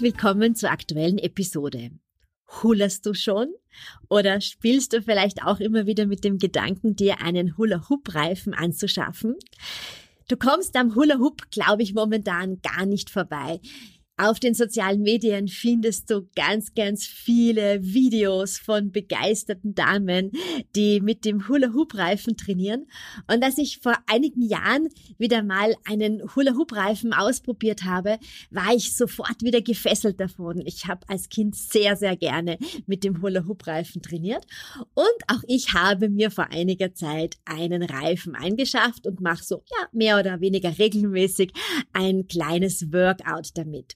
Willkommen zur aktuellen Episode. Hullerst du schon? Oder spielst du vielleicht auch immer wieder mit dem Gedanken, dir einen Hula-Hoop-Reifen anzuschaffen? Du kommst am Hula-Hoop, glaube ich, momentan gar nicht vorbei. Auf den sozialen Medien findest du ganz, ganz viele Videos von begeisterten Damen, die mit dem Hula-Hoop-Reifen trainieren. Und als ich vor einigen Jahren wieder mal einen Hula-Hoop-Reifen ausprobiert habe, war ich sofort wieder gefesselt davon. Ich habe als Kind sehr, sehr gerne mit dem Hula-Hoop-Reifen trainiert. Und auch ich habe mir vor einiger Zeit einen Reifen eingeschafft und mache so, ja, mehr oder weniger regelmäßig ein kleines Workout damit.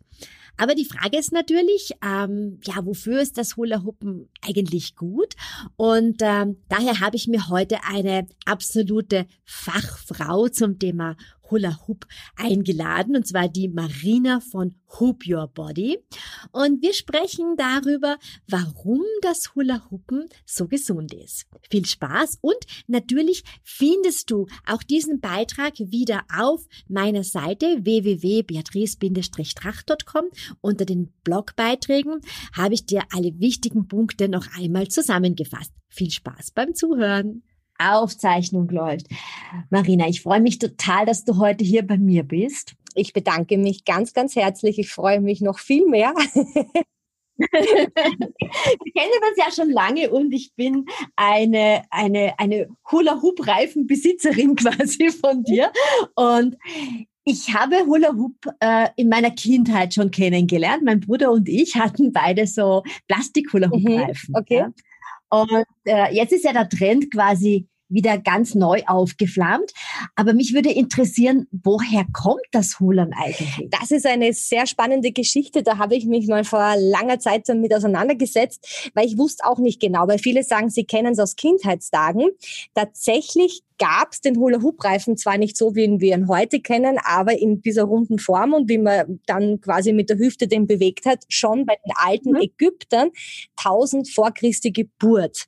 Aber die Frage ist natürlich, ähm, ja, wofür ist das Hula-Hoopen eigentlich gut? Und ähm, daher habe ich mir heute eine absolute Fachfrau zum Thema Hula Hoop eingeladen, und zwar die Marina von Hoop Your Body. Und wir sprechen darüber, warum das Hula Hoopen so gesund ist. Viel Spaß und natürlich findest du auch diesen Beitrag wieder auf meiner Seite www.beatrice-tracht.com. Unter den Blogbeiträgen habe ich dir alle wichtigen Punkte noch einmal zusammengefasst. Viel Spaß beim Zuhören. Aufzeichnung läuft. Marina, ich freue mich total, dass du heute hier bei mir bist. Ich bedanke mich ganz, ganz herzlich. Ich freue mich noch viel mehr. Wir kennen uns ja schon lange und ich bin eine, eine, eine Hula-Hoop-Reifenbesitzerin quasi von dir. Und ich habe Hula Hoop äh, in meiner Kindheit schon kennengelernt. Mein Bruder und ich hatten beide so Plastik-Hula Hoop-Reifen. Mhm, okay. Ja. Und äh, jetzt ist ja der Trend quasi wieder ganz neu aufgeflammt. Aber mich würde interessieren, woher kommt das Hulern eigentlich? Das ist eine sehr spannende Geschichte. Da habe ich mich mal vor langer Zeit damit auseinandergesetzt, weil ich wusste auch nicht genau, weil viele sagen, sie kennen es aus Kindheitstagen. Tatsächlich gab es den Hula-Hoop-Reifen zwar nicht so, wie wir ihn heute kennen, aber in dieser runden Form und wie man dann quasi mit der Hüfte den bewegt hat, schon bei den alten mhm. Ägyptern 1000 vor Christi Geburt.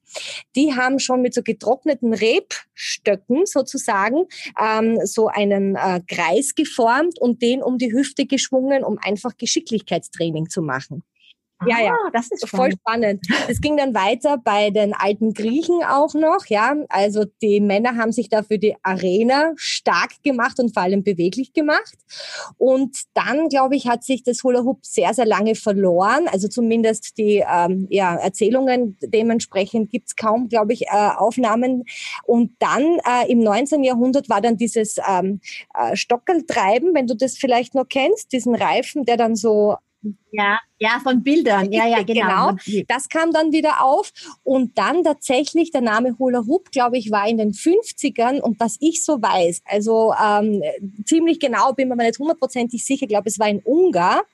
Die haben schon mit so getrockneten Rebstöcken sozusagen ähm, so einen äh, Kreis geformt und den um die Hüfte geschwungen, um einfach Geschicklichkeitstraining zu machen. Ja, ja, ah, das ist voll spannend. Es ging dann weiter bei den alten Griechen auch noch, ja. Also die Männer haben sich da für die Arena stark gemacht und vor allem beweglich gemacht. Und dann, glaube ich, hat sich das Hula Hoop sehr, sehr lange verloren. Also zumindest die ähm, ja, Erzählungen dementsprechend gibt's kaum, glaube ich, äh, Aufnahmen. Und dann äh, im 19. Jahrhundert war dann dieses ähm, äh, Stockeltreiben, wenn du das vielleicht noch kennst, diesen Reifen, der dann so ja, ja, von Bildern. Ja, ja, genau. genau. Das kam dann wieder auf. Und dann tatsächlich der Name Hula Hoop, glaube ich, war in den 50ern. Und was ich so weiß, also ähm, ziemlich genau bin mir nicht hundertprozentig sicher, glaube es war in Ungar.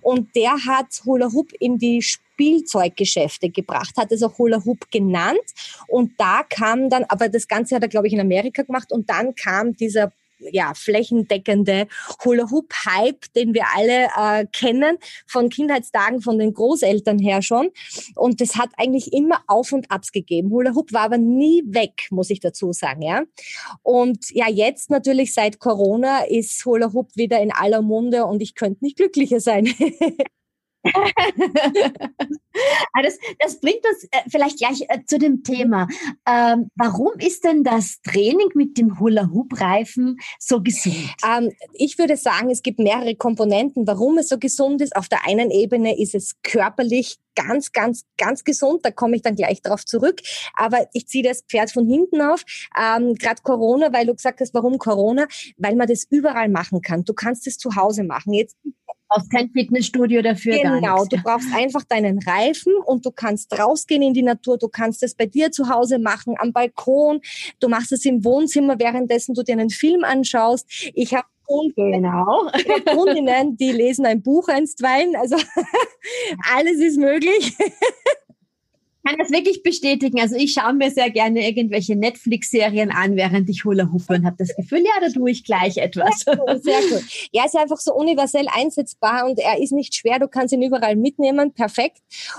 Und der hat Hula Hoop in die Spielzeuggeschäfte gebracht, hat es auch Hula Hoop genannt. Und da kam dann, aber das Ganze hat er, glaube ich, in Amerika gemacht. Und dann kam dieser ja, flächendeckende Hula-Hoop-Hype, den wir alle äh, kennen, von Kindheitstagen von den Großeltern her schon. Und das hat eigentlich immer Auf und Abs gegeben. Hula-Hoop war aber nie weg, muss ich dazu sagen, ja. Und ja, jetzt natürlich seit Corona ist Hula-Hoop wieder in aller Munde und ich könnte nicht glücklicher sein. Ah, das, das bringt uns äh, vielleicht gleich äh, zu dem Thema. Ähm, warum ist denn das Training mit dem Hula-Hoop-Reifen so gesund? Ähm, ich würde sagen, es gibt mehrere Komponenten, warum es so gesund ist. Auf der einen Ebene ist es körperlich ganz, ganz, ganz gesund. Da komme ich dann gleich drauf zurück. Aber ich ziehe das Pferd von hinten auf. Ähm, Gerade Corona, weil du gesagt hast, warum Corona? Weil man das überall machen kann. Du kannst es zu Hause machen. Jetzt brauchst kein Fitnessstudio dafür. Genau, du brauchst einfach deinen Reifen und du kannst rausgehen in die Natur. Du kannst es bei dir zu Hause machen, am Balkon. Du machst es im Wohnzimmer, währenddessen du dir einen Film anschaust. Ich habe genau. Kundinnen, die lesen ein Buch einstweilen. Also alles ist möglich kann das wirklich bestätigen. Also ich schaue mir sehr gerne irgendwelche Netflix-Serien an, während ich Hula Hoope und habe das Gefühl, ja, da tue ich gleich etwas. Sehr cool, sehr cool. Er ist einfach so universell einsetzbar und er ist nicht schwer. Du kannst ihn überall mitnehmen, perfekt.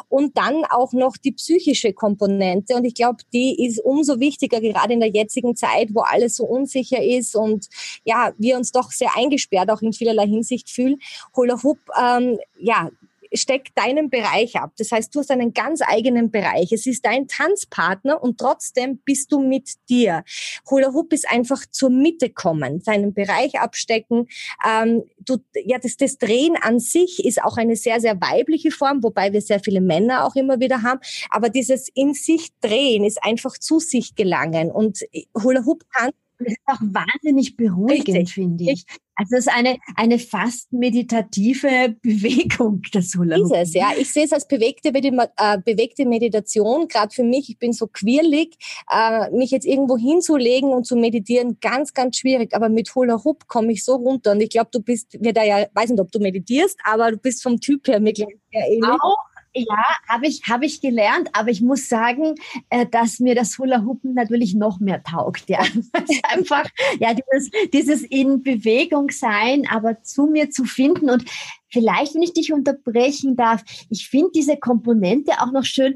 Und dann auch noch die psychische Komponente. Und ich glaube, die ist umso wichtiger, gerade in der jetzigen Zeit, wo alles so unsicher ist und ja, wir uns doch sehr eingesperrt auch in vielerlei Hinsicht fühlen. Hula Hoop, ähm, ja, steckt deinen Bereich ab. Das heißt, du hast einen ganz eigenen Bereich. Es ist dein Tanzpartner und trotzdem bist du mit dir. Hula Hoop ist einfach zur Mitte kommen, seinen Bereich abstecken. Ähm, du, ja, das, das Drehen an sich ist auch eine sehr, sehr weibliche Form, wobei wir sehr viele Männer auch immer wieder haben. Aber dieses in sich drehen ist einfach zu sich gelangen. Und Hula Hoop kann das ist auch wahnsinnig beruhigend, finde ich. Also es ist eine, eine fast meditative Bewegung, das Hula Hoop. Ist es, ja. Ich sehe es als bewegte, äh, bewegte Meditation. Gerade für mich, ich bin so quirlig, äh, mich jetzt irgendwo hinzulegen und zu meditieren, ganz, ganz schwierig. Aber mit Hula Hoop komme ich so runter. Und ich glaube, du bist, mir da ja, weiß nicht, ob du meditierst, aber du bist vom Typ her mir gleich sehr ähnlich. Auch ja, habe ich, hab ich gelernt, aber ich muss sagen, äh, dass mir das Hula Hoopen natürlich noch mehr taugt. Ja, einfach ja dieses, dieses in Bewegung sein, aber zu mir zu finden und vielleicht, wenn ich dich unterbrechen darf, ich finde diese Komponente auch noch schön.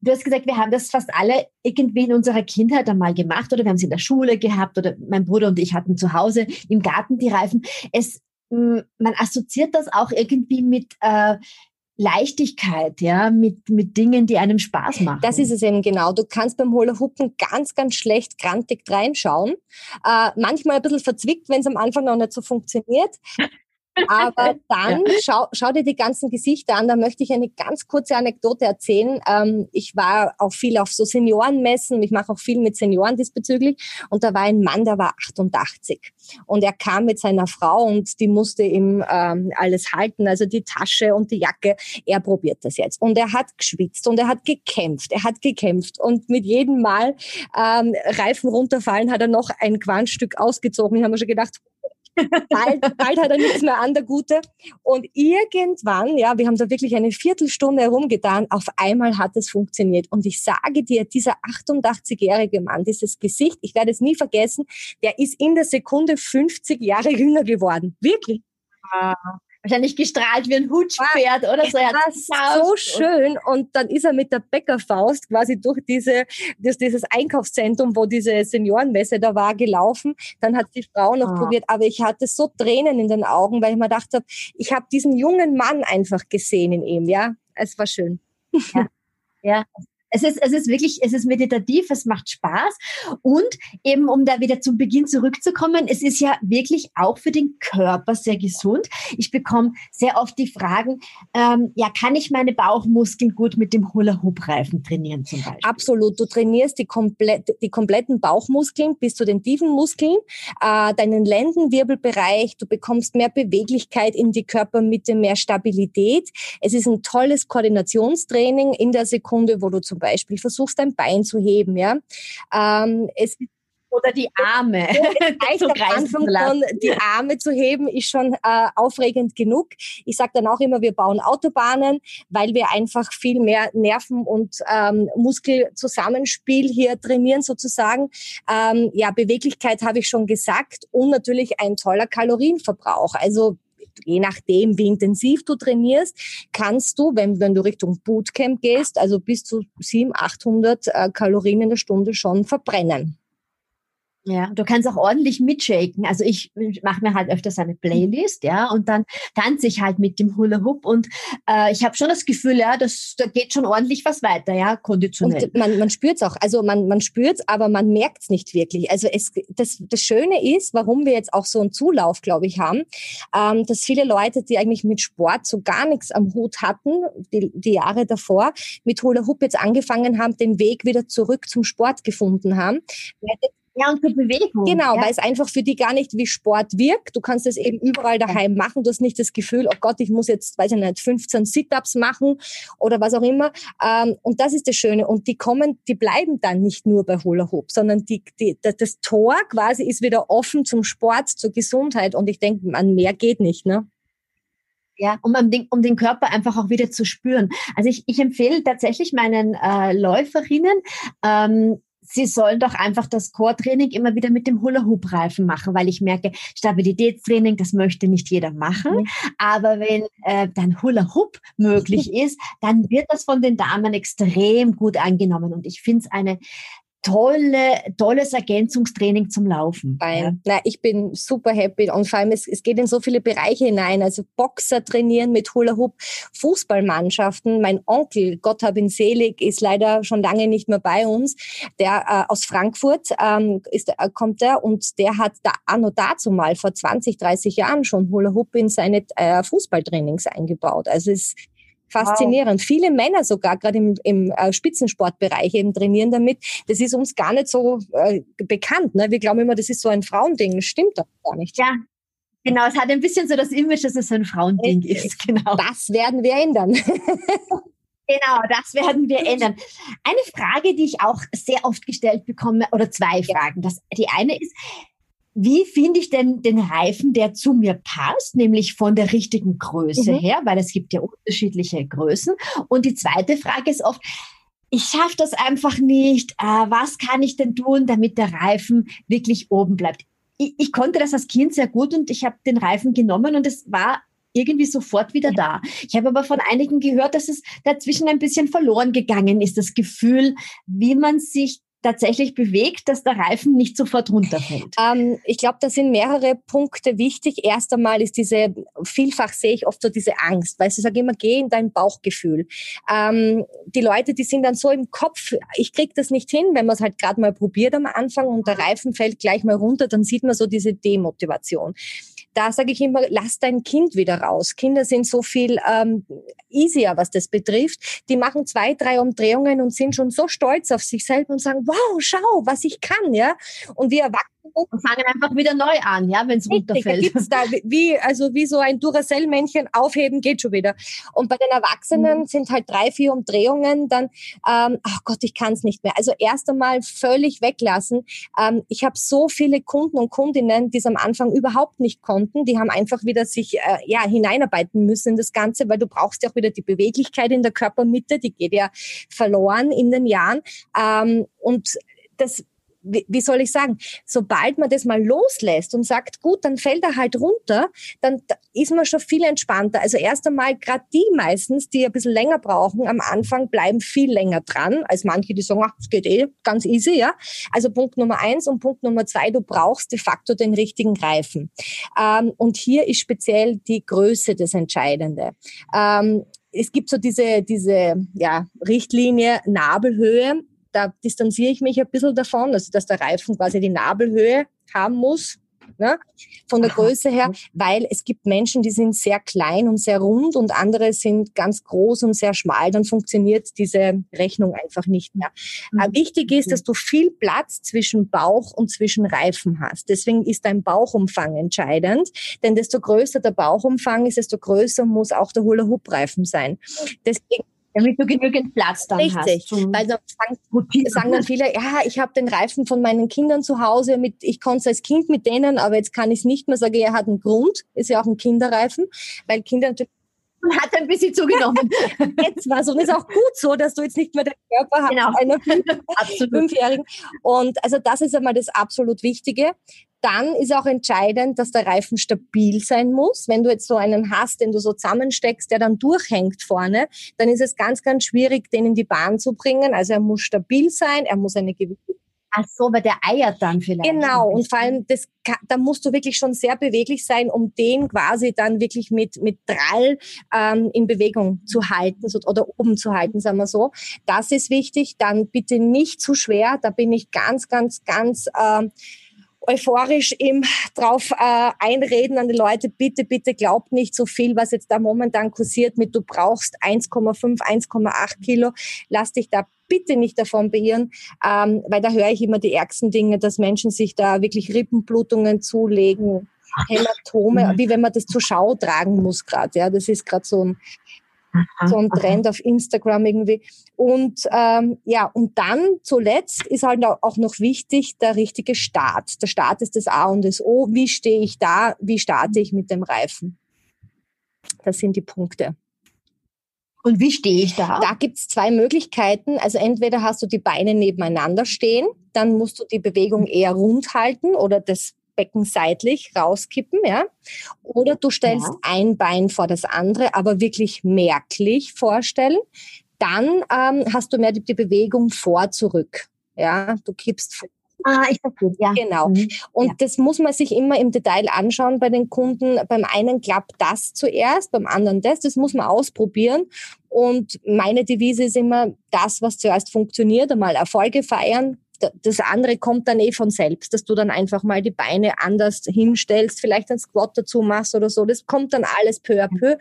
Du hast gesagt, wir haben das fast alle irgendwie in unserer Kindheit einmal gemacht oder wir haben es in der Schule gehabt oder mein Bruder und ich hatten zu Hause im Garten die Reifen. Es man assoziiert das auch irgendwie mit äh, Leichtigkeit, ja, mit, mit Dingen, die einem Spaß machen. Das ist es eben genau. Du kannst beim Hula Hoopen ganz, ganz schlecht grantig reinschauen. Äh, manchmal ein bisschen verzwickt, wenn es am Anfang noch nicht so funktioniert. Aber dann ja. schau, schau dir die ganzen Gesichter an. Da möchte ich eine ganz kurze Anekdote erzählen. Ähm, ich war auch viel auf so Seniorenmessen. Ich mache auch viel mit Senioren diesbezüglich. Und da war ein Mann, der war 88. Und er kam mit seiner Frau und die musste ihm ähm, alles halten, also die Tasche und die Jacke. Er probiert das jetzt. Und er hat geschwitzt und er hat gekämpft. Er hat gekämpft. Und mit jedem Mal ähm, Reifen runterfallen, hat er noch ein Quantstück ausgezogen. Ich habe mir schon gedacht, bald, bald hat er nichts mehr an, der Gute. Und irgendwann, ja, wir haben da wirklich eine Viertelstunde herumgetan, auf einmal hat es funktioniert. Und ich sage dir, dieser 88-jährige Mann, dieses Gesicht, ich werde es nie vergessen, der ist in der Sekunde 50 Jahre jünger geworden. Wirklich. Ah wahrscheinlich gestrahlt wie ein Hutschpferd oder so. Er hat so schön. Und dann ist er mit der Bäckerfaust quasi durch diese, durch dieses Einkaufszentrum, wo diese Seniorenmesse da war, gelaufen. Dann hat die Frau noch oh. probiert. Aber ich hatte so Tränen in den Augen, weil ich mir gedacht habe, ich habe diesen jungen Mann einfach gesehen in ihm. Ja, es war schön. Ja, ja es ist, es ist wirklich, es ist meditativ, es macht Spaß. Und eben, um da wieder zum Beginn zurückzukommen, es ist ja wirklich auch für den Körper sehr gesund. Ich bekomme sehr oft die Fragen, ähm, ja, kann ich meine Bauchmuskeln gut mit dem Hula-Hoop-Reifen trainieren zum Beispiel? Absolut. Du trainierst die, komplett, die kompletten Bauchmuskeln bis zu den tiefen Muskeln, äh, deinen Lendenwirbelbereich. Du bekommst mehr Beweglichkeit in die Körpermitte, mehr Stabilität. Es ist ein tolles Koordinationstraining in der Sekunde, wo du zum Beispiel Beispiel versuchst, dein Bein zu heben. Ja? Ähm, es oder die Arme zu Anfang von die Arme zu heben ist schon äh, aufregend genug. Ich sage dann auch immer, wir bauen Autobahnen, weil wir einfach viel mehr Nerven und ähm, Muskelzusammenspiel hier trainieren sozusagen. Ähm, ja, Beweglichkeit habe ich schon gesagt und natürlich ein toller Kalorienverbrauch. Also je nachdem, wie intensiv du trainierst, kannst du, wenn, wenn du Richtung Bootcamp gehst, also bis zu 700, 800 äh, Kalorien in der Stunde schon verbrennen. Ja, du kannst auch ordentlich mitshaken. Also ich mache mir halt öfters eine Playlist, ja, und dann tanze ich halt mit dem Hula Hoop und äh, ich habe schon das Gefühl, ja, das, da geht schon ordentlich was weiter, ja, konditionell. Und man, man spürt es auch, also man, man spürt es, aber man merkt es nicht wirklich. Also es, das, das Schöne ist, warum wir jetzt auch so einen Zulauf, glaube ich, haben, ähm, dass viele Leute, die eigentlich mit Sport so gar nichts am Hut hatten, die, die Jahre davor, mit Hula Hoop jetzt angefangen haben, den Weg wieder zurück zum Sport gefunden haben. Weil Ja, und zur Bewegung. Genau, ja. weil es einfach für die gar nicht wie Sport wirkt. Du kannst es eben überall daheim machen. Du hast nicht das Gefühl, oh Gott, ich muss jetzt, weiß ich nicht, 15 Sit-Ups machen oder was auch immer. Ähm, und das ist das Schöne. Und die kommen, die bleiben dann nicht nur bei Hula Hoop, sondern die, die, das Tor quasi ist wieder offen zum Sport, zur Gesundheit. Und ich denke, an mehr geht nicht, ne? Ja, um, den, um den Körper einfach auch wieder zu spüren. Also ich, ich empfehle tatsächlich meinen äh, Läuferinnen, ähm, sie sollen doch einfach das Core-Training immer wieder mit dem Hula-Hoop-Reifen machen, weil ich merke, Stabilitätstraining, das möchte nicht jeder machen. Mhm. Aber wenn äh, dann Hula-Hoop möglich ist, dann wird das von den Damen extrem gut angenommen. Und ich finde es eine tolle, tolles Ergänzungstraining zum Laufen. Ja. Na, ich bin super happy und vor allem es, es geht in so viele Bereiche hinein. Also Boxer trainieren mit Hula Hoop, Fußballmannschaften. Mein Onkel, Gott hab ihn selig, ist leider schon lange nicht mehr bei uns. Der äh, aus Frankfurt ähm, ist, äh, kommt er und der hat da anno dazu mal vor 20, 30 Jahren schon Hula Hoop in seine äh, Fußballtrainings eingebaut. Also es Faszinierend. Wow. Viele Männer sogar, gerade im, im äh, Spitzensportbereich eben trainieren damit. Das ist uns gar nicht so äh, bekannt. Ne? Wir glauben immer, das ist so ein Frauending. Das stimmt doch gar nicht. Ja, genau. Es hat ein bisschen so das Image, dass es ein Frauending äh, ist. Genau. Das werden wir ändern. Genau, das werden wir ändern. Eine Frage, die ich auch sehr oft gestellt bekomme, oder zwei Fragen. Das, die eine ist, wie finde ich denn den Reifen, der zu mir passt, nämlich von der richtigen Größe mhm. her, weil es gibt ja unterschiedliche Größen. Und die zweite Frage ist oft, ich schaffe das einfach nicht. Äh, was kann ich denn tun, damit der Reifen wirklich oben bleibt? Ich, ich konnte das als Kind sehr gut und ich habe den Reifen genommen und es war irgendwie sofort wieder da. Ich habe aber von einigen gehört, dass es dazwischen ein bisschen verloren gegangen ist, das Gefühl, wie man sich tatsächlich bewegt, dass der Reifen nicht sofort runterfällt? Ähm, ich glaube, da sind mehrere Punkte wichtig. Erst einmal ist diese, vielfach sehe ich oft so diese Angst, weil ich sage immer, geh in dein Bauchgefühl. Ähm, die Leute, die sind dann so im Kopf, ich krieg das nicht hin, wenn man es halt gerade mal probiert am Anfang und der Reifen fällt gleich mal runter, dann sieht man so diese Demotivation da sage ich immer, lass dein Kind wieder raus. Kinder sind so viel ähm, easier, was das betrifft. Die machen zwei, drei Umdrehungen und sind schon so stolz auf sich selbst und sagen, wow, schau, was ich kann, ja. Und wir Erwachsene und fangen einfach wieder neu an, ja, wenn es runterfällt. Da wie, also wie so ein Duracell-Männchen aufheben geht schon wieder. Und bei den Erwachsenen mhm. sind halt drei, vier Umdrehungen, dann, ähm, ach Gott, ich kann es nicht mehr. Also erst einmal völlig weglassen. Ähm, ich habe so viele Kunden und Kundinnen, die es am Anfang überhaupt nicht konnten. Die haben einfach wieder sich äh, ja hineinarbeiten müssen in das Ganze, weil du brauchst ja auch wieder die Beweglichkeit in der Körpermitte, die geht ja verloren in den Jahren. Ähm, und das wie, wie soll ich sagen, sobald man das mal loslässt und sagt, gut, dann fällt er halt runter, dann ist man schon viel entspannter. Also erst einmal, gerade die meistens, die ein bisschen länger brauchen, am Anfang bleiben viel länger dran, als manche, die sagen, ach, das geht eh ganz easy, ja. Also Punkt Nummer eins und Punkt Nummer zwei, du brauchst de facto den richtigen Reifen. Ähm, und hier ist speziell die Größe das Entscheidende. Ähm, es gibt so diese, diese ja, Richtlinie Nabelhöhe da distanziere ich mich ein bisschen davon, also dass der Reifen quasi die Nabelhöhe haben muss, ne, von der Größe her, weil es gibt Menschen, die sind sehr klein und sehr rund und andere sind ganz groß und sehr schmal, dann funktioniert diese Rechnung einfach nicht mehr. Mhm. Wichtig ist, dass du viel Platz zwischen Bauch und zwischen Reifen hast. Deswegen ist dein Bauchumfang entscheidend, denn desto größer der Bauchumfang ist, desto größer muss auch der Hula-Hoop-Reifen sein. Deswegen damit du genügend Platz dann Richtig. hast. Richtig, weil dann sagen, sagen dann viele, ja, ich habe den Reifen von meinen Kindern zu Hause, mit, ich konnte es als Kind mit denen, aber jetzt kann ich es nicht mehr. Sage, er hat einen Grund, ist ja auch ein Kinderreifen, weil Kinder natürlich hat ein bisschen zugenommen. jetzt war so. Und ist auch gut so, dass du jetzt nicht mehr den Körper hast genau. einer Fünfjährigen. Und also das ist einmal das absolut Wichtige. Dann ist auch entscheidend, dass der Reifen stabil sein muss. Wenn du jetzt so einen hast, den du so zusammensteckst, der dann durchhängt vorne, dann ist es ganz, ganz schwierig, den in die Bahn zu bringen. Also er muss stabil sein, er muss eine gewisse Ach so, weil der eiert dann vielleicht. Genau, und vor allem, das, da musst du wirklich schon sehr beweglich sein, um den quasi dann wirklich mit, mit Drall ähm, in Bewegung zu halten so, oder oben zu halten, sagen wir so. Das ist wichtig. Dann bitte nicht zu schwer. Da bin ich ganz, ganz, ganz... Ähm, euphorisch im drauf äh, einreden an die Leute, bitte, bitte glaubt nicht so viel, was jetzt da momentan kursiert mit, du brauchst 1,5, 1,8 Kilo. Lass dich da bitte nicht davon beirren, ähm, weil da höre ich immer die ärgsten Dinge, dass Menschen sich da wirklich Rippenblutungen zulegen, Hämatome, mhm. wie wenn man das zur Schau tragen muss gerade. Ja, das ist gerade so ein so ein Trend auf Instagram irgendwie. Und ähm, ja, und dann zuletzt ist halt auch noch wichtig der richtige Start. Der Start ist das A und das O. Wie stehe ich da? Wie starte ich mit dem Reifen? Das sind die Punkte. Und wie stehe ich da? Da gibt's zwei Möglichkeiten. Also entweder hast du die Beine nebeneinander stehen, dann musst du die Bewegung eher rund halten oder das Becken seitlich rauskippen, ja. Oder du stellst ja. ein Bein vor das andere, aber wirklich merklich vorstellen. Dann ähm, hast du mehr die, die Bewegung vor zurück. Ja, du kippst Ah, ich verstehe, ja. Genau. Mhm. Und ja. das muss man sich immer im Detail anschauen bei den Kunden. Beim einen klappt das zuerst, beim anderen das. Das muss man ausprobieren. Und meine Devise ist immer, das, was zuerst funktioniert, einmal Erfolge feiern, das andere kommt dann eh von selbst, dass du dann einfach mal die Beine anders hinstellst, vielleicht ein Squat dazu machst oder so. Das kommt dann alles peu à peu.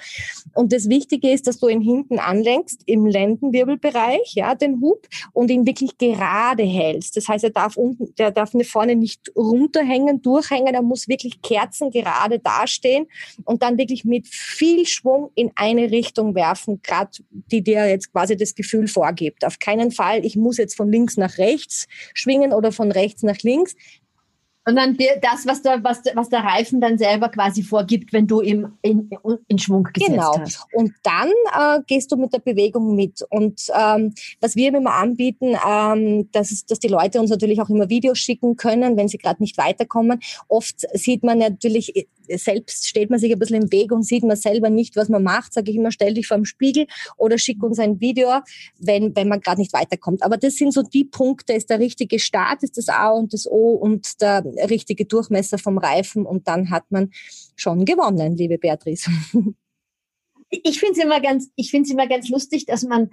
Und das Wichtige ist, dass du ihn hinten anlenkst, im Lendenwirbelbereich, ja, den Hub, und ihn wirklich gerade hältst. Das heißt, er darf unten, der darf vorne nicht runterhängen, durchhängen, er muss wirklich kerzengerade dastehen und dann wirklich mit viel Schwung in eine Richtung werfen, gerade die dir jetzt quasi das Gefühl vorgibt. Auf keinen Fall, ich muss jetzt von links nach rechts, schwingen oder von rechts nach links. Und dann das, was der, was, was der Reifen dann selber quasi vorgibt, wenn du im, in, in Schwung gesetzt genau. hast. Und dann äh, gehst du mit der Bewegung mit. Und ähm, was wir immer anbieten, ähm, dass, dass die Leute uns natürlich auch immer Videos schicken können, wenn sie gerade nicht weiterkommen. Oft sieht man natürlich selbst steht man sich ein bisschen im Weg und sieht man selber nicht, was man macht, sage ich immer, stell dich vor dem Spiegel oder schick uns ein Video, wenn, wenn man gerade nicht weiterkommt. Aber das sind so die Punkte, ist der richtige Start, ist das A und das O und der richtige Durchmesser vom Reifen und dann hat man schon gewonnen, liebe Beatrice. Ich finde es immer ganz, ich finde es immer ganz lustig, dass man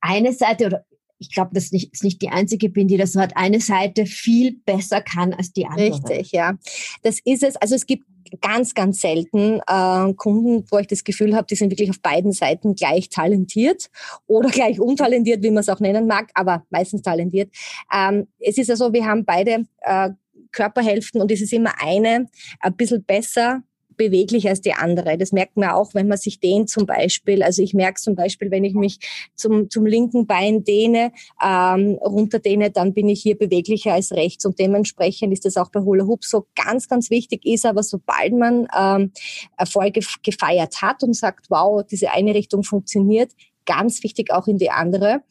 eine Seite oder ich glaube, das ist nicht, ist nicht die einzige bin, die das so hat, eine Seite viel besser kann als die andere. Richtig, ja. Das ist es. Also es gibt ganz, ganz selten äh, Kunden, wo ich das Gefühl habe, die sind wirklich auf beiden Seiten gleich talentiert oder gleich untalentiert, wie man es auch nennen mag, aber meistens talentiert. Ähm, es ist ja so, wir haben beide äh, Körperhälften und es ist immer eine ein bisschen besser beweglicher als die andere. Das merkt man auch, wenn man sich dehnt zum Beispiel. Also ich merke zum Beispiel, wenn ich mich zum, zum linken Bein dehne, ähm, runterdehne, dann bin ich hier beweglicher als rechts. Und dementsprechend ist das auch bei Hula Hoop so ganz, ganz wichtig ist aber, sobald man ähm, Erfolge gefeiert hat und sagt, wow, diese eine Richtung funktioniert, ganz wichtig auch in die andere.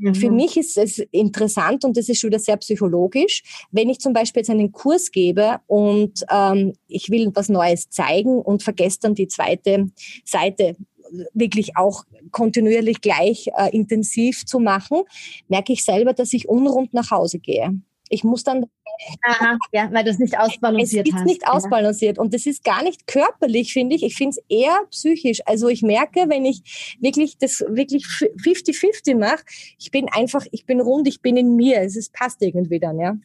Mhm. Für mich ist es interessant und das ist schon wieder sehr psychologisch, wenn ich zum Beispiel jetzt einen Kurs gebe und ähm, ich will was Neues zeigen und vergesse dann die zweite Seite wirklich auch kontinuierlich gleich äh, intensiv zu machen, merke ich selber, dass ich unrund nach Hause gehe. Ich muss dann. Aha, ja, weil das nicht ausbalanciert es ist nicht ausbalanciert und das ist gar nicht körperlich, finde ich. Ich finde es eher psychisch. Also ich merke, wenn ich wirklich das wirklich 50-50 mache, ich bin einfach, ich bin rund, ich bin in mir. Es ist, passt irgendwie dann, ja.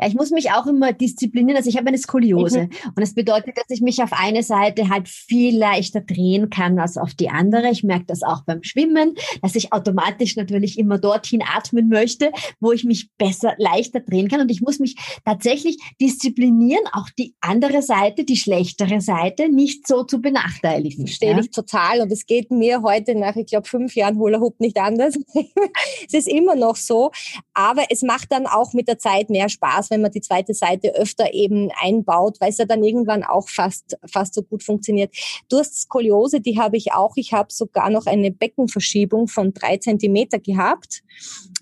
Ja, ich muss mich auch immer disziplinieren. Also ich habe eine Skoliose. Mhm. Und das bedeutet, dass ich mich auf eine Seite halt viel leichter drehen kann als auf die andere. Ich merke das auch beim Schwimmen, dass ich automatisch natürlich immer dorthin atmen möchte, wo ich mich besser, leichter drehen kann. Und ich muss mich tatsächlich disziplinieren, auch die andere Seite, die schlechtere Seite, nicht so zu benachteiligen. Verstehe ja? ich total. Und es geht mir heute nach, ich glaube, fünf Jahren Hula Hoop nicht anders. es ist immer noch so. Aber es macht dann auch mit der Zeit mehr Spaß Spaß, wenn man die zweite Seite öfter eben einbaut, weil es ja dann irgendwann auch fast, fast so gut funktioniert. Du hast Skoliose, die habe ich auch. Ich habe sogar noch eine Beckenverschiebung von drei Zentimeter gehabt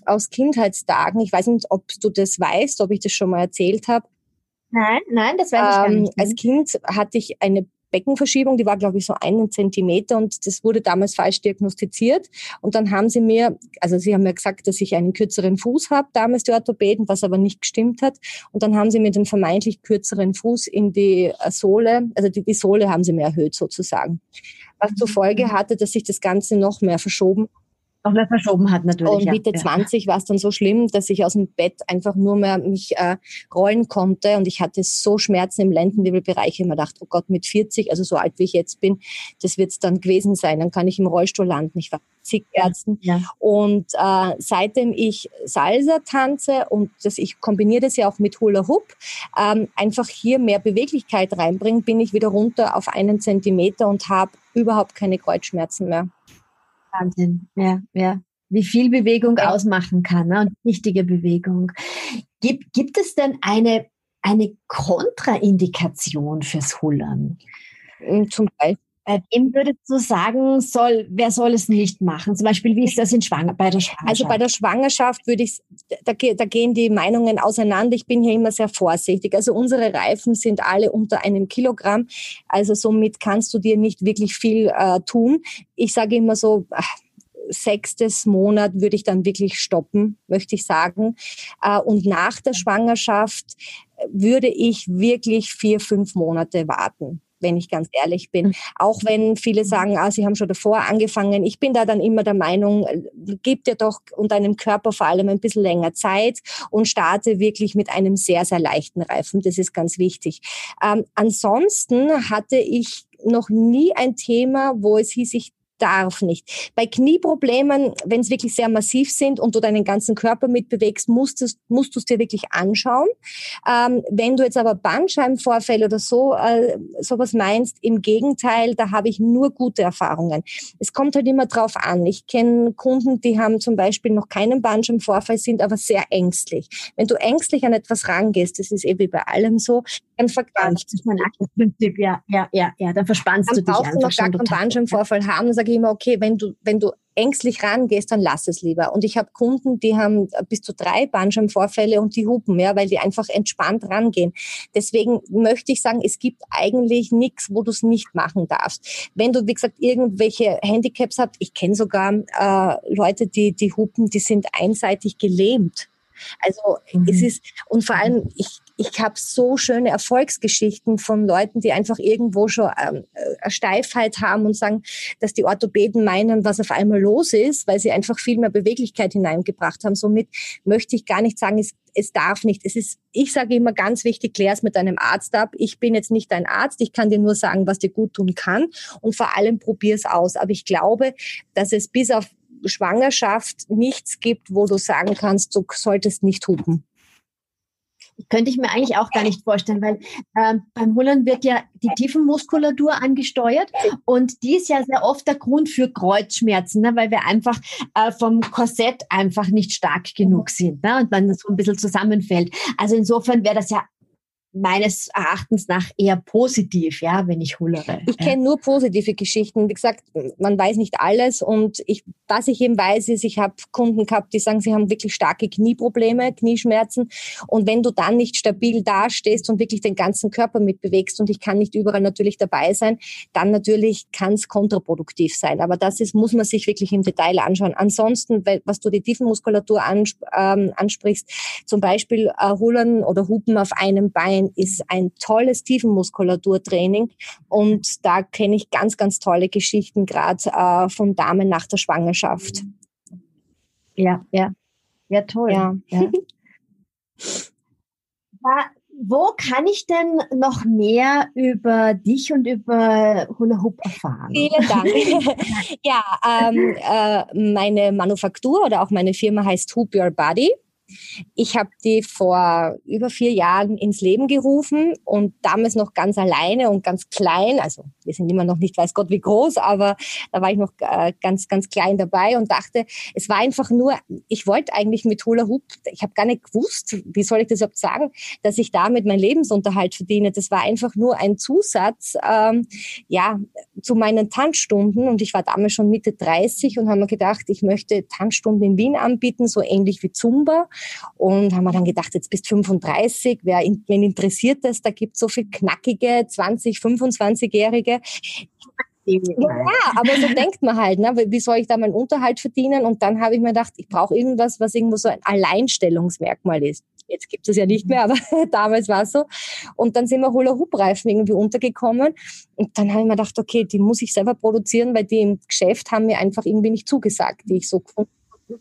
aus Kindheitstagen. Ich weiß nicht, ob du das weißt, ob ich das schon mal erzählt habe. Nein, nein, das weiß ich gar ähm, nicht. als Kind hatte ich eine Beckenverschiebung, die war, glaube ich, so einen Zentimeter und das wurde damals falsch diagnostiziert. Und dann haben sie mir, also sie haben mir gesagt, dass ich einen kürzeren Fuß habe, damals die Orthopäden, was aber nicht gestimmt hat. Und dann haben sie mir den vermeintlich kürzeren Fuß in die äh, Sohle, also die, die Sohle haben sie mir erhöht sozusagen. Was zur Folge hatte, dass sich das Ganze noch mehr verschoben auch mehr verschoben hat natürlich. Und Mitte ja. 20 war es dann so schlimm, dass ich aus dem Bett einfach nur mehr mich äh, rollen konnte und ich hatte so Schmerzen im Lendenwirbelbereich. Ich mir dachte, oh Gott, mit 40, also so alt wie ich jetzt bin, das wird es dann gewesen sein. Dann kann ich im Rollstuhl landen. Ich war zig Ärzten. Ja. Und äh, seitdem ich Salsa tanze und das, ich kombiniere das ja auch mit Hula Hoop, ähm, einfach hier mehr Beweglichkeit reinbringen, bin ich wieder runter auf einen Zentimeter und habe überhaupt keine Kreuzschmerzen mehr. Wahnsinn, ja, ja. Wie viel Bewegung ja. ausmachen kann ne? und wichtige Bewegung. Gibt, gibt es denn eine, eine Kontraindikation fürs Hullern? Hm, zum Beispiel. Bei wem würdest du sagen, soll, wer soll es nicht machen? Zum Beispiel, wie ist das in Schwanger, bei der Schwangerschaft? Also bei der Schwangerschaft würde ich, da, da gehen die Meinungen auseinander. Ich bin hier immer sehr vorsichtig. Also unsere Reifen sind alle unter einem Kilogramm. Also somit kannst du dir nicht wirklich viel äh, tun. Ich sage immer so, ach, sechstes Monat würde ich dann wirklich stoppen, möchte ich sagen. Äh, und nach der Schwangerschaft würde ich wirklich vier, fünf Monate warten wenn ich ganz ehrlich bin. Auch wenn viele mhm. sagen, ah, sie haben schon davor angefangen. Ich bin da dann immer der Meinung, äh, gib dir doch und deinem Körper vor allem ein bisschen länger Zeit und starte wirklich mit einem sehr, sehr leichten Reifen. Das ist ganz wichtig. Ähm, ansonsten hatte ich noch nie ein Thema, wo es hieß, ich darf nicht. Bei Knieproblemen, wenn es wirklich sehr massiv sind und du deinen ganzen Körper mitbewegst, musst, es, musst du es dir wirklich anschauen. Ähm, wenn du jetzt aber Bandscheibenvorfälle oder so äh, sowas meinst, im Gegenteil, da habe ich nur gute Erfahrungen. Es kommt halt immer drauf an. Ich kenne Kunden, die haben zum Beispiel noch keinen Bandscheibenvorfall, sind aber sehr ängstlich. Wenn du ängstlich an etwas rangehst, das ist eh wie bei allem so, dann verkrampfst du. Prinzip, ja, ja, ja, ja, dann verspannst dann du dich einfach du noch gar keinen Bandscheibenvorfall haben, dann sage ich immer, okay, wenn du, wenn du ängstlich rangehst, dann lass es lieber. Und ich habe Kunden, die haben bis zu drei Bandscheibenvorfälle und die hupen, ja, weil die einfach entspannt rangehen. Deswegen möchte ich sagen, es gibt eigentlich nichts, wo du es nicht machen darfst. Wenn du, wie gesagt, irgendwelche Handicaps hast, ich kenne sogar äh, Leute, die, die hupen, die sind einseitig gelähmt. Also mhm. es ist, und vor allem, ich, ich habe so schöne Erfolgsgeschichten von Leuten, die einfach irgendwo schon ähm, Steifheit haben und sagen, dass die Orthopäden meinen, was auf einmal los ist, weil sie einfach viel mehr Beweglichkeit hineingebracht haben. Somit möchte ich gar nicht sagen, es, es darf nicht. Es ist, ich sage immer ganz wichtig, klär es mit deinem Arzt ab. Ich bin jetzt nicht dein Arzt, ich kann dir nur sagen, was dir gut tun kann und vor allem probier es aus. Aber ich glaube, dass es bis auf Schwangerschaft nichts gibt, wo du sagen kannst, du solltest nicht hupen könnte ich mir eigentlich auch gar nicht vorstellen, weil äh, beim Hullern wird ja die Tiefenmuskulatur angesteuert und die ist ja sehr oft der Grund für Kreuzschmerzen, ne, weil wir einfach äh, vom Korsett einfach nicht stark genug sind ne, und dann so ein bisschen zusammenfällt. Also insofern wäre das ja meines Erachtens nach eher positiv, ja, wenn ich hullere. Ich kenne nur positive Geschichten. Wie gesagt, man weiß nicht alles und ich, was ich eben weiß, ist, ich habe Kunden gehabt, die sagen, sie haben wirklich starke Knieprobleme, Knieschmerzen und wenn du dann nicht stabil dastehst und wirklich den ganzen Körper mitbewegst und ich kann nicht überall natürlich dabei sein, dann natürlich kann es kontraproduktiv sein. Aber das ist, muss man sich wirklich im Detail anschauen. Ansonsten, was du die Tiefenmuskulatur ansp ähm, ansprichst, zum Beispiel äh, Hullern oder Hupen auf einem Bein, ist ein tolles Tiefenmuskulaturtraining und da kenne ich ganz, ganz tolle Geschichten gerade äh, von Damen nach der Schwangerschaft. Ja, ja, ja, toll. Ja. ja. wo kann ich denn noch mehr über dich und über Hula Hoop erfahren? Vielen Dank. ja, ähm, äh, meine Manufaktur oder auch meine Firma heißt Hoop Your Body. Ich habe die vor über vier Jahren ins Leben gerufen und damals noch ganz alleine und ganz klein. Also wir sind immer noch nicht weiß Gott wie groß, aber da war ich noch äh, ganz, ganz klein dabei und dachte, es war einfach nur, ich wollte eigentlich mit Hula Hoop, ich habe gar nicht gewusst, wie soll ich das überhaupt sagen, dass ich damit meinen Lebensunterhalt verdiene. Das war einfach nur ein Zusatz ähm, ja, zu meinen Tanzstunden und ich war damals schon Mitte 30 und habe mir gedacht, ich möchte Tanzstunden in Wien anbieten, so ähnlich wie Zumba und haben wir dann gedacht, jetzt bist 35, wer, wen interessiert das? Da gibt es so viel knackige 20, 25-Jährige. Ja, aber so denkt man halt, ne? wie soll ich da meinen Unterhalt verdienen? Und dann habe ich mir gedacht, ich brauche irgendwas, was irgendwo so ein Alleinstellungsmerkmal ist. Jetzt gibt es ja nicht mehr, aber damals war es so. Und dann sind wir Hula-Hoop-Reifen irgendwie untergekommen. Und dann habe ich mir gedacht, okay, die muss ich selber produzieren, weil die im Geschäft haben mir einfach irgendwie nicht zugesagt, die ich so gefunden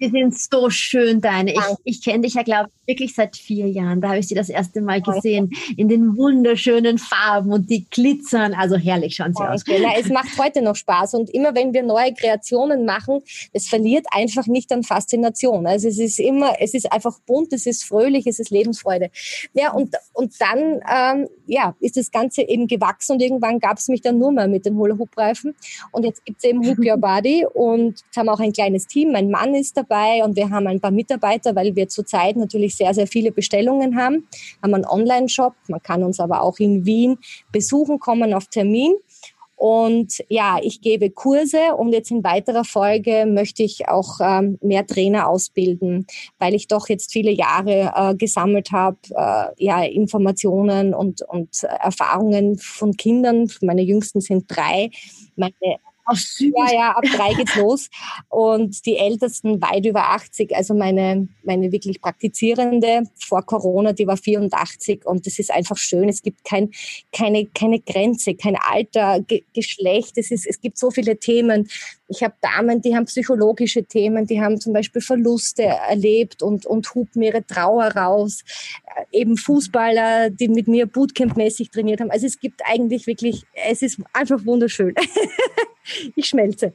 die sind so schön, deine. Ich, ich kenne dich ja, glaube ich, wirklich seit vier Jahren. Da habe ich sie das erste Mal gesehen. In den wunderschönen Farben und die glitzern. Also herrlich schauen sie aus. Na, es macht heute noch Spaß. Und immer wenn wir neue Kreationen machen, es verliert einfach nicht an Faszination. Also es ist immer, es ist einfach bunt, es ist fröhlich, es ist Lebensfreude. Ja, und, und dann, ähm, ja, ist das Ganze eben gewachsen und irgendwann gab es mich dann nur mehr mit den Hula-Hoop-Reifen. Und jetzt gibt es eben Hoop Your Body und haben auch ein kleines Team. Mein Mann ist dabei und wir haben ein paar Mitarbeiter, weil wir zurzeit natürlich sehr, sehr viele Bestellungen haben. Haben einen Online-Shop. Man kann uns aber auch in Wien besuchen, kommen auf Termin. Und ja, ich gebe Kurse und jetzt in weiterer Folge möchte ich auch ähm, mehr Trainer ausbilden, weil ich doch jetzt viele Jahre äh, gesammelt habe, äh, ja, Informationen und, und Erfahrungen von Kindern. Meine Jüngsten sind drei. Meine Süß. Ja, ja, ab drei geht's los. Und die Ältesten weit über 80. Also meine, meine wirklich praktizierende vor Corona, die war 84. Und das ist einfach schön. Es gibt kein, keine, keine Grenze, kein Alter, Ge Geschlecht. Es, ist, es gibt so viele Themen. Ich habe Damen, die haben psychologische Themen, die haben zum Beispiel Verluste erlebt und, und hupen ihre Trauer raus. Äh, eben Fußballer, die mit mir Bootcamp-mäßig trainiert haben. Also es gibt eigentlich wirklich, es ist einfach wunderschön. ich schmelze.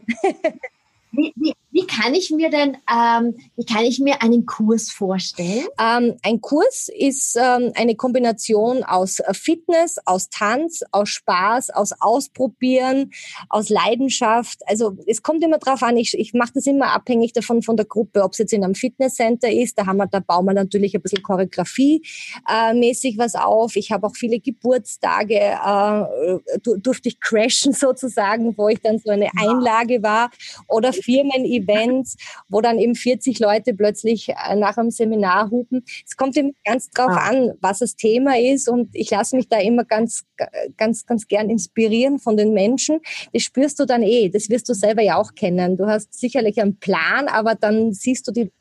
Wie, wie, wie, kann ich mir denn, ähm, wie kann ich mir einen Kurs vorstellen? Ähm, ein Kurs ist ähm, eine Kombination aus äh, Fitness, aus Tanz, aus Spaß, aus Ausprobieren, aus Leidenschaft. Also es kommt immer drauf an. Ich, ich mache das immer abhängig davon von der Gruppe, ob es jetzt in einem Fitnesscenter ist. Da haben wir, da bauen wir natürlich ein bisschen Choreografie äh, mäßig was auf. Ich habe auch viele Geburtstage, äh, durfte ich crashen sozusagen, wo ich dann so eine Einlage war oder Firmen-Events, wo dann eben 40 Leute plötzlich äh, nach einem Seminar hupen. Es kommt immer ganz drauf ah. an, was das Thema ist und ich lasse mich da immer ganz, ganz, ganz gern inspirieren von den Menschen. Das spürst du dann eh, das wirst du selber ja auch kennen. Du hast sicherlich einen Plan, aber dann siehst du die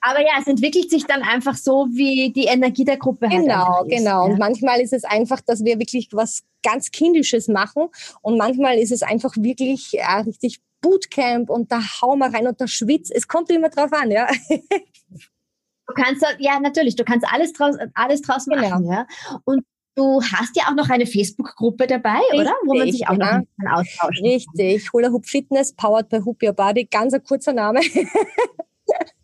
aber ja, es entwickelt sich dann einfach so, wie die Energie der Gruppe halt Genau, genau. Ja. Und manchmal ist es einfach, dass wir wirklich was ganz Kindisches machen. Und manchmal ist es einfach wirklich ja, richtig Bootcamp und da hauen wir rein und da schwitzt. Es kommt immer drauf an, ja. Du kannst, ja, natürlich, du kannst alles draus, alles draus genau. machen, genau. ja. Und Du hast ja auch noch eine Facebook-Gruppe dabei, Richtig, oder? Wo man sich auch ja. noch austauschen Richtig. Hula Hoop Fitness, powered by Hoop Your Body. Ganz ein kurzer Name.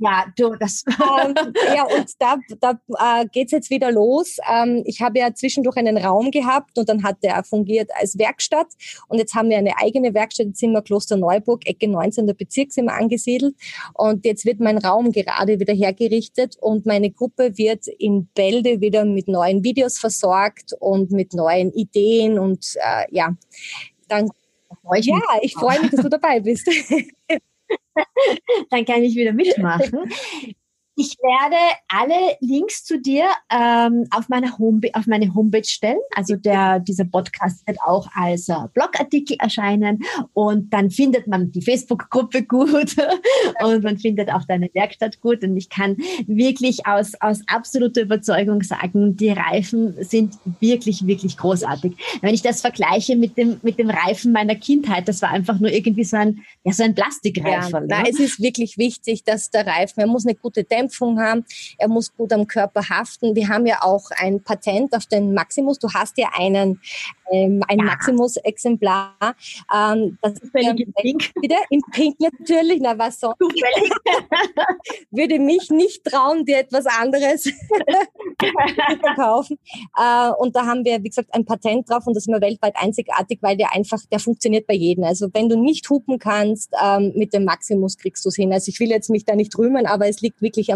Ja, du, das. Ähm, ja, und da, da äh, geht's jetzt wieder los. Ähm, ich habe ja zwischendurch einen Raum gehabt und dann hat der fungiert als Werkstatt. Und jetzt haben wir eine eigene Werkstatt, sind wir Kloster Neuburg, Ecke 19. Bezirk sind wir angesiedelt. Und jetzt wird mein Raum gerade wieder hergerichtet und meine Gruppe wird in Bälde wieder mit neuen Videos versorgt und mit neuen Ideen und äh, ja, dann ja, ich freue mich, dass du dabei bist. dann kann ich wieder mitmachen. Ich werde alle Links zu dir ähm, auf, meiner Home auf meine Homepage stellen. Also der, dieser Podcast wird auch als äh, Blogartikel erscheinen und dann findet man die Facebook-Gruppe gut und man findet auch deine Werkstatt gut. Und ich kann wirklich aus, aus absoluter Überzeugung sagen, die Reifen sind wirklich, wirklich großartig. Wenn ich das vergleiche mit dem, mit dem Reifen meiner Kindheit, das war einfach nur irgendwie so ein, ja, so ein Plastikreifen. Ja, ne? na, es ist wirklich wichtig, dass der Reifen, er muss eine gute Dämpfung Dämpfung haben, er muss gut am Körper haften. Wir haben ja auch ein Patent auf den Maximus. Du hast ja einen, ähm, ein ja. Maximus-Exemplar. Ähm, das ist ja, in Pink. Wieder in Pink natürlich. Na, was so? Würde mich nicht trauen, dir etwas anderes zu verkaufen. Äh, und da haben wir, wie gesagt, ein Patent drauf und das ist immer weltweit einzigartig, weil der einfach, der funktioniert bei jedem. Also wenn du nicht hupen kannst, ähm, mit dem Maximus kriegst du es hin. Also ich will jetzt mich da nicht rühmen, aber es liegt wirklich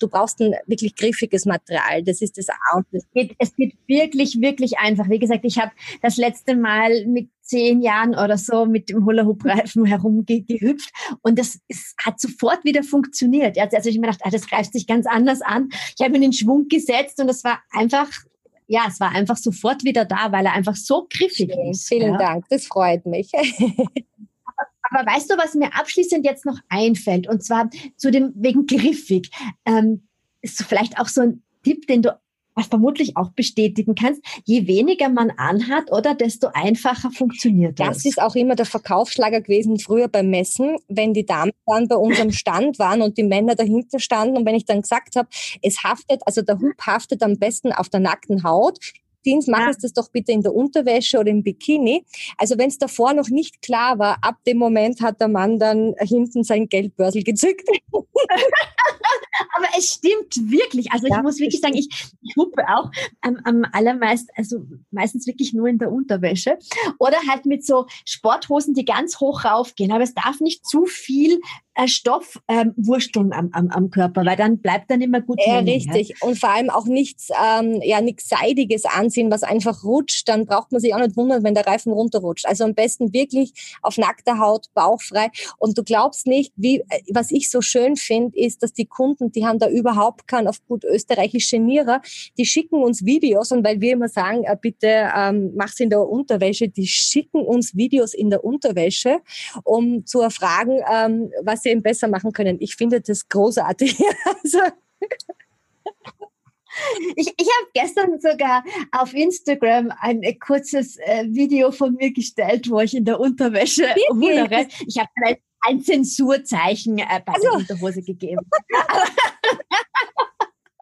du brauchst ein wirklich griffiges Material. Das ist das A Es geht, es geht wirklich, wirklich einfach. Wie gesagt, ich habe das letzte Mal mit zehn Jahren oder so mit dem Hula-Hoop-Reifen herumgehüpft und das ist, hat sofort wieder funktioniert. Also ich mir gedacht, ah, das greift sich ganz anders an. Ich habe ihn in Schwung gesetzt und das war einfach ja, es war einfach sofort wieder da, weil er einfach so griffig Schön, ist. Vielen ja. Dank, das freut mich. Aber weißt du, was mir abschließend jetzt noch einfällt? Und zwar zu dem wegen griffig. Ähm, ist vielleicht auch so ein Tipp, den du vermutlich auch bestätigen kannst, je weniger man anhat, oder desto einfacher funktioniert das. Das ist auch immer der Verkaufsschlager gewesen früher beim Messen, wenn die Damen dann bei unserem Stand waren und die Männer dahinter standen und wenn ich dann gesagt habe, es haftet, also der Hub haftet am besten auf der nackten Haut, Dienst, mach ja. es das doch bitte in der Unterwäsche oder im Bikini. Also wenn es davor noch nicht klar war, ab dem Moment hat der Mann dann hinten sein Geldbörsel gezückt. Aber es stimmt wirklich. Also ja, ich muss wirklich sagen, ich, ich hupe auch am, am allermeisten, also meistens wirklich nur in der Unterwäsche oder halt mit so Sporthosen, die ganz hoch raufgehen. Aber es darf nicht zu viel äh, Stoffwursteln ähm, am, am, am Körper, weil dann bleibt dann immer gut. Ja, hängen, richtig. Ja? Und vor allem auch nichts, ähm, ja, nichts Seidiges anziehen, was einfach rutscht. Dann braucht man sich auch nicht wundern, wenn der Reifen runterrutscht. Also am besten wirklich auf nackter Haut, bauchfrei. Und du glaubst nicht, wie, äh, was ich so schön finde, ist, dass die Kunden, die haben da überhaupt keinen auf gut österreichisch Genierer, die schicken uns Videos und weil wir immer sagen, äh, bitte ähm, mach's in der Unterwäsche, die schicken uns Videos in der Unterwäsche, um zu erfragen, ähm, was sie eben besser machen können. Ich finde das großartig. also, ich, ich habe gestern sogar auf Instagram ein kurzes äh, Video von mir gestellt, wo ich in der Unterwäsche hudere. Ich habe vielleicht ein Zensurzeichen äh, bei also. der Unterhose gegeben.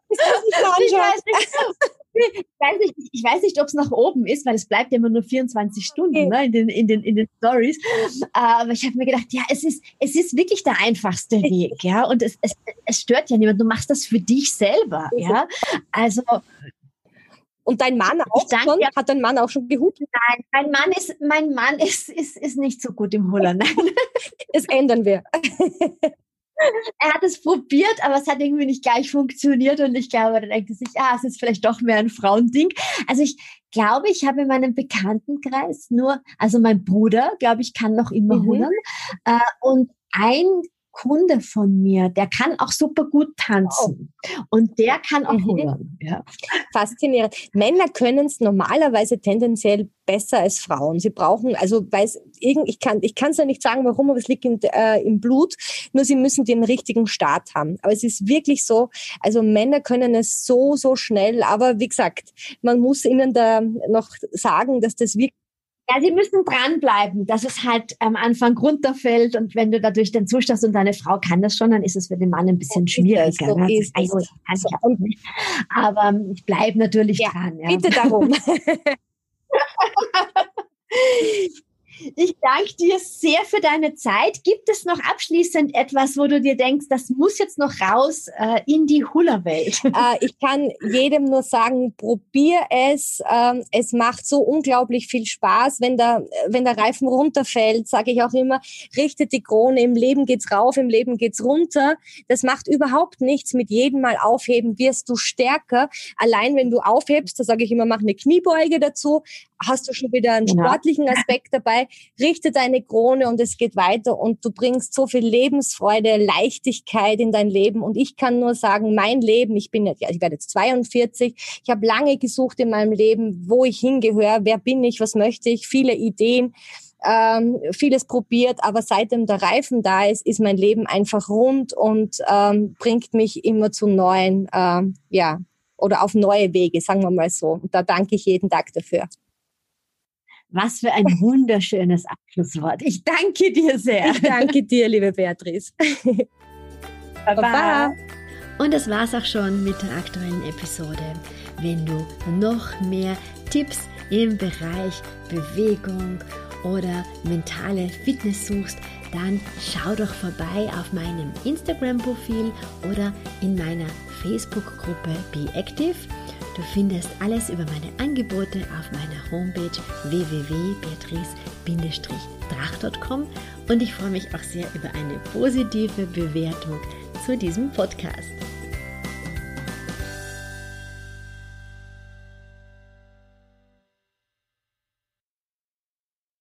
ich weiß nicht, ich weiß nicht, ich weiß nicht ob es nach oben ist, weil es bleibt ja immer nur 24 Stunden ne, in den, in den, in den Stories. Aber ich habe mir gedacht, ja, es ist, es ist wirklich der einfachste Weg, ja. Und es, es, es stört ja niemand. Du machst das für dich selber, ja. Also, und dein Mann auch danke, schon? Hat dein Mann auch schon gehupt? Nein, mein Mann ist, mein Mann ist, ist, ist nicht so gut im Hullern. das ändern wir er hat es probiert, aber es hat irgendwie nicht gleich funktioniert und ich glaube, er denkt sich, ah, es ist vielleicht doch mehr ein Frauending. Also ich glaube, ich habe in meinem Bekanntenkreis nur, also mein Bruder, glaube ich, kann noch immer mhm. hullern äh, und ein Kunde von mir, der kann auch super gut tanzen oh. und der kann auch mhm. Ja. Faszinierend. Männer können es normalerweise tendenziell besser als Frauen. Sie brauchen, also weiß, ich kann ich kann es ja nicht sagen, warum, aber es liegt in, äh, im Blut. Nur sie müssen den richtigen Start haben. Aber es ist wirklich so. Also Männer können es so so schnell. Aber wie gesagt, man muss ihnen da noch sagen, dass das wirklich ja, sie müssen dranbleiben, dass es halt am Anfang runterfällt und wenn du dadurch den Zustand und deine Frau kann das schon, dann ist es für den Mann ein bisschen schwieriger. So ne? also, kann ich nicht. Aber ich bleibe natürlich ja, dran. Ja. Bitte darum. Ich danke dir sehr für deine Zeit. Gibt es noch abschließend etwas, wo du dir denkst, das muss jetzt noch raus äh, in die Hullerwelt? Äh, ich kann jedem nur sagen, probier es. Ähm, es macht so unglaublich viel Spaß, wenn der, wenn der Reifen runterfällt, sage ich auch immer, richtet die Krone. Im Leben geht's rauf, im Leben geht's runter. Das macht überhaupt nichts. Mit jedem Mal aufheben wirst du stärker. Allein wenn du aufhebst, da sage ich immer, mach eine Kniebeuge dazu, hast du schon wieder einen genau. sportlichen Aspekt dabei, richte deine Krone und es geht weiter und du bringst so viel Lebensfreude, Leichtigkeit in dein Leben und ich kann nur sagen, mein Leben, ich bin, ich werde jetzt 42, ich habe lange gesucht in meinem Leben, wo ich hingehöre, wer bin ich, was möchte ich, viele Ideen, ähm, vieles probiert, aber seitdem der Reifen da ist, ist mein Leben einfach rund und ähm, bringt mich immer zu neuen, ähm, ja, oder auf neue Wege, sagen wir mal so. Und da danke ich jeden Tag dafür. Was für ein wunderschönes Abschlusswort. Ich danke dir sehr. Ich danke dir, liebe Beatrice. Baba. Baba. Und das war's auch schon mit der aktuellen Episode. Wenn du noch mehr Tipps im Bereich Bewegung oder mentale Fitness suchst, dann schau doch vorbei auf meinem Instagram-Profil oder in meiner Facebook-Gruppe Be Active. Du findest alles über meine Angebote auf meiner Homepage www.beatrice-drach.com und ich freue mich auch sehr über eine positive Bewertung zu diesem Podcast.